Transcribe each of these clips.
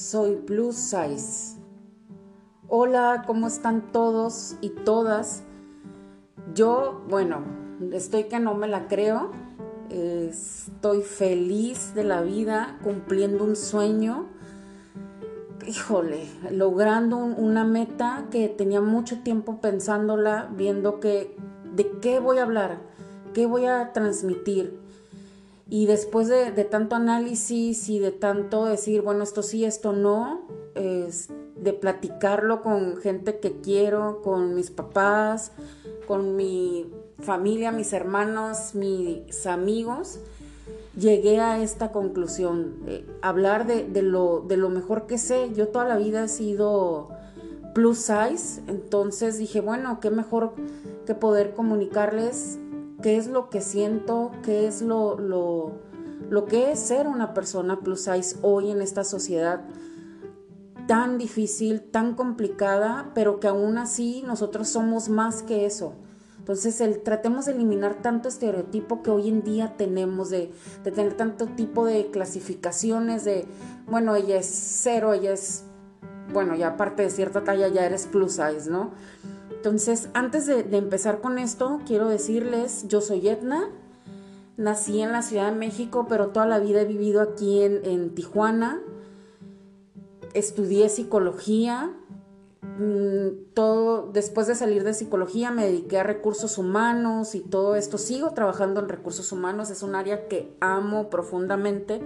soy plus size. Hola, ¿cómo están todos y todas? Yo, bueno, estoy que no me la creo. Estoy feliz de la vida, cumpliendo un sueño. Híjole, logrando una meta que tenía mucho tiempo pensándola, viendo que de qué voy a hablar, qué voy a transmitir. Y después de, tanto análisis y de tanto decir, bueno, esto sí, esto no, de platicarlo con gente que quiero, con mis papás, con mi familia, mis hermanos, mis amigos, llegué a esta conclusión. hablar de, lo, de lo mejor que sé. Yo toda la vida he sido plus size, entonces dije, bueno, qué mejor que poder comunicarles qué es lo que siento, qué es lo, lo, lo que es ser una persona plus size hoy en esta sociedad tan difícil, tan complicada, pero que aún así nosotros somos más que eso. Entonces, el, tratemos de eliminar tanto estereotipo que hoy en día tenemos, de, de, tener tanto tipo de clasificaciones, de, bueno, ella es cero, ella es, bueno, ya aparte de cierta talla ya eres plus size, ¿no? Entonces, antes de, empezar con esto, quiero decirles, yo soy Edna, nací en la Ciudad de México, pero toda la vida he vivido aquí en, Tijuana. Estudié psicología. Mm, todo, después de salir de psicología me dediqué a recursos humanos y todo esto. Sigo trabajando en recursos humanos, es un área que amo profundamente,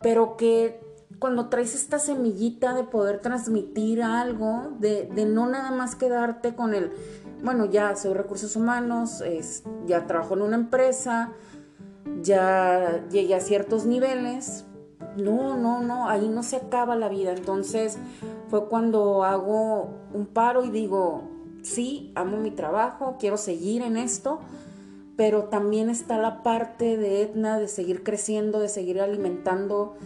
pero que cuando traes esta semillita de poder transmitir algo, de, no nada más quedarte con el, bueno, ya soy recursos humanos, ya trabajo en una empresa, ya llegué a ciertos niveles. No, no, no, ahí no se acaba la vida. Entonces fue cuando hago un paro y digo, sí, amo mi trabajo, quiero seguir en esto, pero también está la parte de Etna de seguir creciendo, de seguir alimentando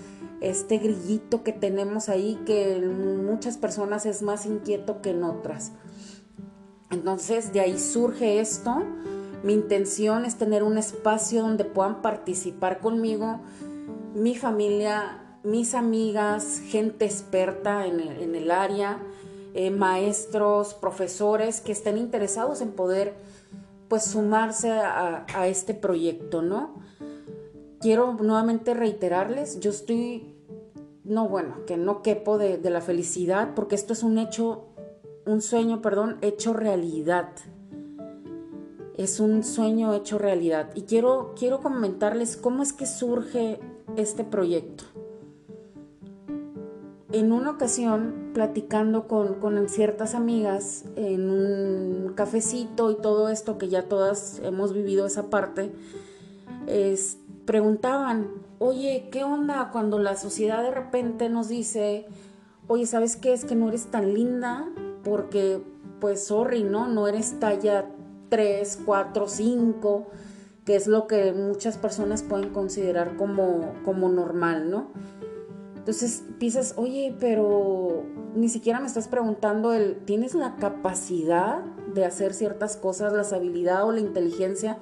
este grillito que tenemos ahí que muchas personas es más inquieto que en otras. Entonces de ahí surge esto. Mi intención es tener un espacio donde puedan participar conmigo mi familia, mis amigas, gente experta en el, área, eh, maestros, profesores que estén interesados en poder pues sumarse a, a este proyecto, ¿no? quiero nuevamente reiterarles, yo estoy, no bueno, que no quepo de, la felicidad, porque esto es un hecho, un sueño, perdón, hecho realidad. Es un sueño hecho realidad. Y quiero, quiero comentarles cómo es que surge este proyecto. En una ocasión, platicando con, ciertas amigas en un cafecito y todo esto, que ya todas hemos vivido esa parte, es, preguntaban, oye, ¿qué onda cuando la sociedad de repente nos dice, oye, ¿sabes qué? Es que no eres tan linda porque, pues, sorry, ¿no? No eres talla 3, 4, 5, que es lo que muchas personas pueden considerar como, como normal, ¿no? Entonces piensas, oye, pero ni siquiera me estás preguntando el, ¿tienes la capacidad de hacer ciertas cosas, la habilidad o la inteligencia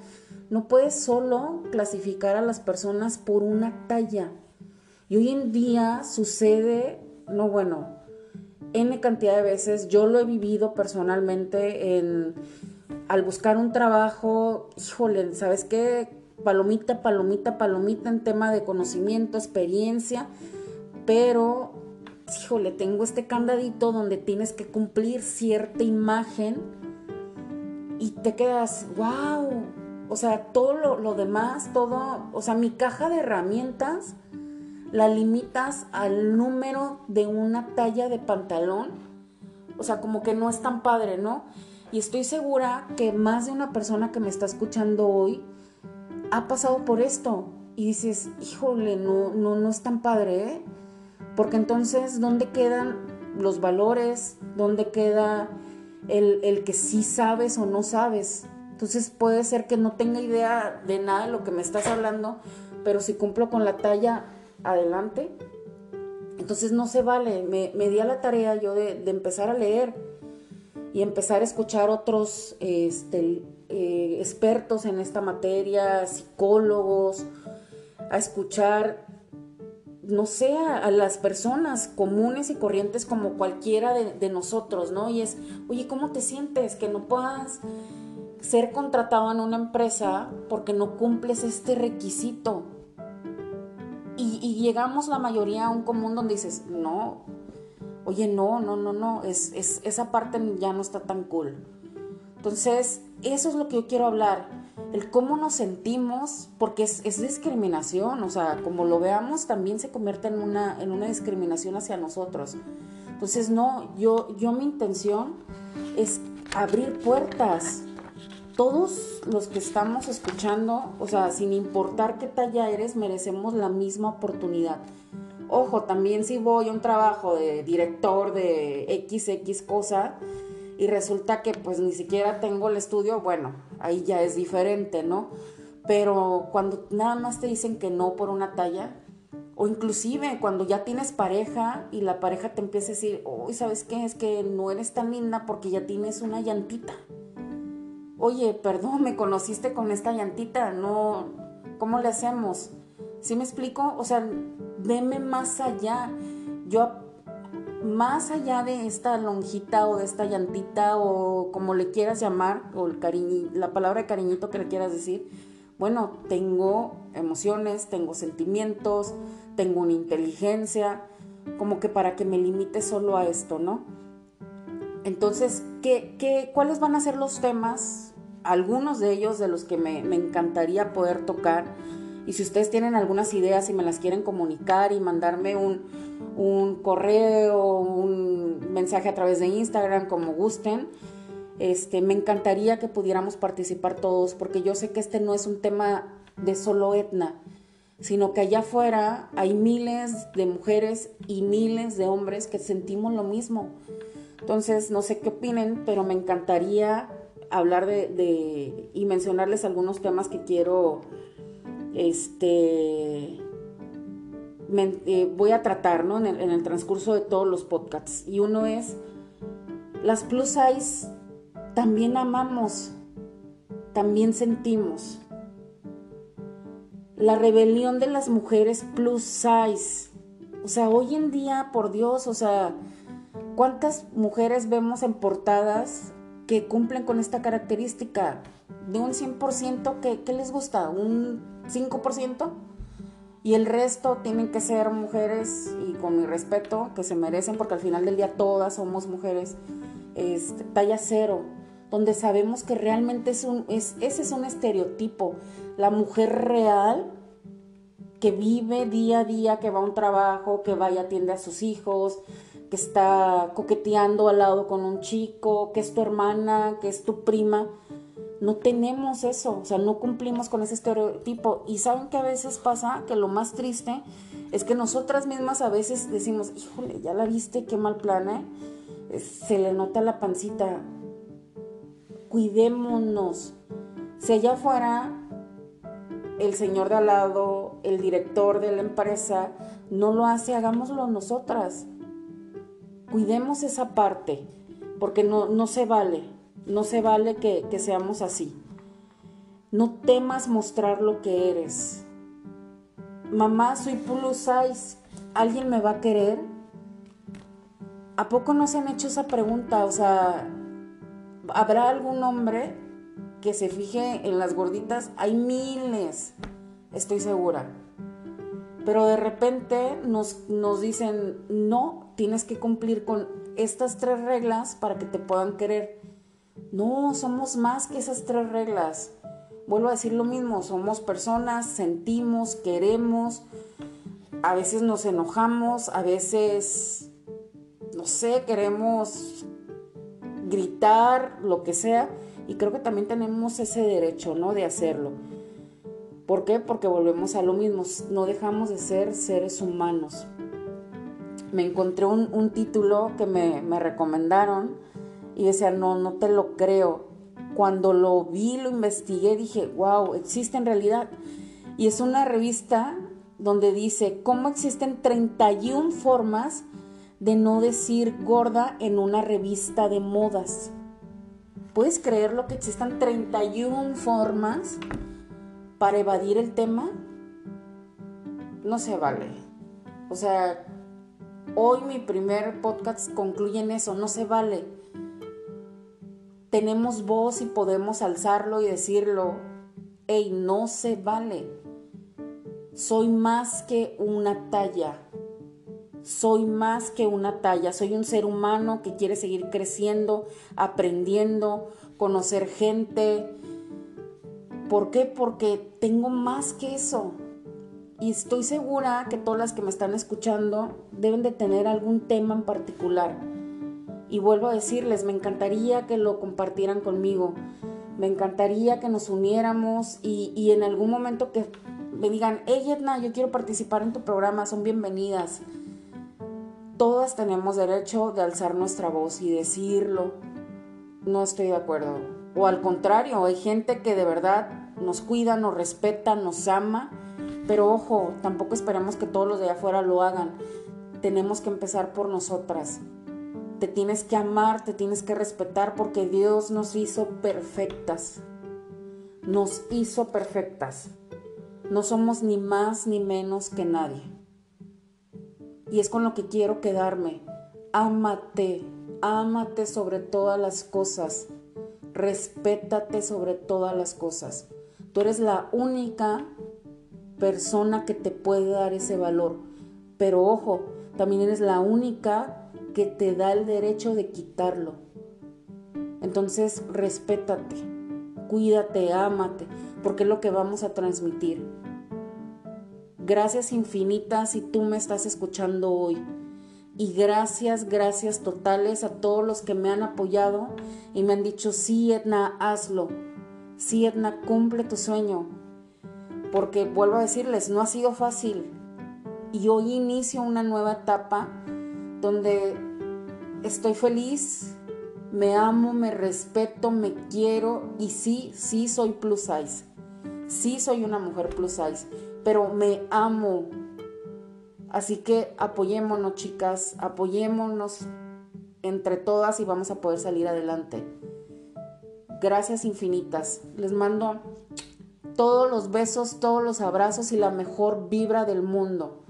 no puedes solo clasificar a las personas por una talla. Y hoy en día sucede, no bueno, N cantidad de veces, yo lo he vivido personalmente en, al buscar un trabajo, híjole, ¿sabes qué? Palomita, palomita, palomita en tema de conocimiento, experiencia, pero, híjole, tengo este candadito donde tienes que cumplir cierta imagen y te quedas, wow, o sea, todo lo, demás, todo, o sea, mi caja de herramientas la limitas al número de una talla de pantalón. O sea, como que no es tan padre, ¿no? Y estoy segura que más de una persona que me está escuchando hoy ha pasado por esto. Y dices, híjole, no, no, no es tan padre, ¿eh? Porque entonces, ¿dónde quedan los valores? ¿Dónde queda el, el que sí sabes o no sabes? Entonces puede ser que no tenga idea de nada de lo que me estás hablando, pero si cumplo con la talla, adelante. Entonces no se vale. Me, di a la tarea yo de, empezar a leer y empezar a escuchar otros este, eh, expertos en esta materia, psicólogos, a escuchar no sé, a, las personas comunes y corrientes como cualquiera de, de, nosotros, ¿no? Y es, oye, ¿cómo te sientes que no puedas ser contratado en una empresa porque no cumples este requisito? Y, llegamos la mayoría a un común donde dices, no, oye, no, no, no, no, es, es, esa parte ya no está tan cool. Entonces, eso es lo que yo quiero hablar, el cómo nos sentimos, porque es, es discriminación, o sea, como lo veamos, también se convierte en una, en una discriminación hacia nosotros. Entonces, no, yo, yo mi intención es abrir puertas. Todos los que estamos escuchando, o sea, sin importar qué talla eres, merecemos la misma oportunidad. Ojo, también si voy a un trabajo de director de XX cosa y resulta que pues ni siquiera tengo el estudio, bueno, ahí ya es diferente, ¿no? Pero cuando nada más te dicen que no por una talla, o inclusive cuando ya tienes pareja y la pareja te empieza a decir, uy, ¿sabes qué? Es que no eres tan linda porque ya tienes una llantita. Oye, perdón, me conociste con esta llantita, no, ¿cómo le hacemos? ¿Sí me explico? O sea, veme más allá. Yo, más allá de esta lonjita o de esta llantita o como le quieras llamar, o el cariño, la palabra de cariñito que le quieras decir, bueno, tengo emociones, tengo sentimientos, tengo una inteligencia, como que para que me limite solo a esto, ¿no? Entonces, ¿qué, qué, cuáles van a ser los temas? Algunos de ellos de los que me, me encantaría poder tocar y si ustedes tienen algunas ideas y me las quieren comunicar y mandarme un, un correo, un mensaje a través de Instagram, como gusten, este, me encantaría que pudiéramos participar todos, porque yo sé que este no es un tema de solo etna, sino que allá afuera hay miles de mujeres y miles de hombres que sentimos lo mismo. Entonces, no sé qué opinen, pero me encantaría hablar de, y mencionarles algunos temas que quiero este, eh, voy a tratar ¿no? en, el, en el transcurso de todos los podcasts. Y uno es, las plus size también amamos, también sentimos. La rebelión de las mujeres plus size. O sea, hoy en día, por Dios, o sea, ¿cuántas mujeres vemos en portadas que cumplen con esta característica? De un 100%, ¿qué, qué les gusta? ¿Un 5%? Y el resto tienen que ser mujeres, y con mi respeto, que se merecen, porque al final del día todas somos mujeres, este, talla cero, donde sabemos que realmente es un, es, ese es un estereotipo. La mujer real que vive día a día, que va a un trabajo, que va y atiende a sus hijos, que está coqueteando al lado con un chico, que es tu hermana, que es tu prima no tenemos eso, o sea, no cumplimos con ese estereotipo. Y saben que a veces pasa que lo más triste es que nosotras mismas a veces decimos, híjole, ya la viste, qué mal plana, eh? se le nota la pancita. Cuidémonos. Si allá afuera el señor de al lado, el director de la empresa, no lo hace, hagámoslo nosotras. Cuidemos esa parte, porque no, no se vale. No se vale que, seamos así. No temas mostrar lo que eres. Mamá, soy plus size. ¿Alguien me va a querer? ¿A poco no se han hecho esa pregunta? O sea, ¿habrá algún hombre que se fije en las gorditas? Hay miles, estoy segura. Pero de repente nos, nos dicen, no, tienes que cumplir con estas tres reglas para que te puedan querer. No, somos más que esas tres reglas. Vuelvo a decir lo mismo, somos personas, sentimos, queremos, a veces nos enojamos, a veces, no sé, queremos gritar, lo que sea, y creo que también tenemos ese derecho, ¿no? De hacerlo. ¿Por qué? Porque volvemos a lo mismo, no dejamos de ser seres humanos. Me encontré un, título que me, me recomendaron y decía, no, no te lo creo. Cuando lo vi, lo investigué, dije, wow, existe en realidad. Y es una revista donde dice cómo existen 31 formas de no decir gorda en una revista de modas. ¿Puedes creerlo que existan 31 formas para evadir el tema? No se vale. O sea, hoy mi primer podcast concluye en eso, no se vale. Tenemos voz y podemos alzarlo y decirlo, hey, no se vale. Soy más que una talla. Soy más que una talla. Soy un ser humano que quiere seguir creciendo, aprendiendo, conocer gente. ¿Por qué? Porque tengo más que eso. Y estoy segura que todas las que me están escuchando deben de tener algún tema en particular. Y vuelvo a decirles, me encantaría que lo compartieran conmigo. Me encantaría que nos uniéramos y, en algún momento que me digan, hey Edna, yo quiero participar en tu programa, son bienvenidas. Todas tenemos derecho de alzar nuestra voz y decirlo. No estoy de acuerdo. O al contrario, hay gente que de verdad nos cuida, nos respeta, nos ama pero ojo, tampoco esperemos que todos los de afuera lo hagan. Tenemos que empezar por nosotras. Te tienes que amar, te tienes que respetar porque Dios nos hizo perfectas. Nos hizo perfectas. No somos ni más ni menos que nadie. Y es con lo que quiero quedarme. Ámate, ámate sobre todas las cosas. Respétate sobre todas las cosas. Tú eres la única persona que te puede dar ese valor. Pero ojo, también eres la única que te da el derecho de quitarlo. Entonces, respétate, cuídate, ámate, porque es lo que vamos a transmitir. Gracias infinitas si tú me estás escuchando hoy. Y gracias, gracias totales a todos los que me han apoyado y me han dicho, sí, Edna, hazlo. Sí, Edna, cumple tu sueño porque vuelvo a decirles, no ha sido fácil. Y hoy inicio una nueva etapa donde estoy feliz, me amo, me respeto, me quiero y sí, sí soy plus size. Sí soy una mujer plus size, pero me amo. Así que apoyémonos, chicas, apoyémonos entre todas y vamos a poder salir adelante. Gracias infinitas. Les mando todos los besos, todos los abrazos y la mejor vibra del mundo.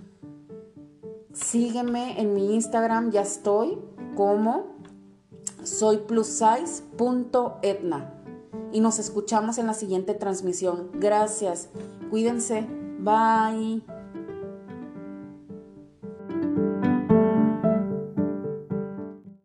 Sígueme en mi Instagram, ya estoy como soy Y nos escuchamos en la siguiente transmisión. Gracias. Cuídense. Bye.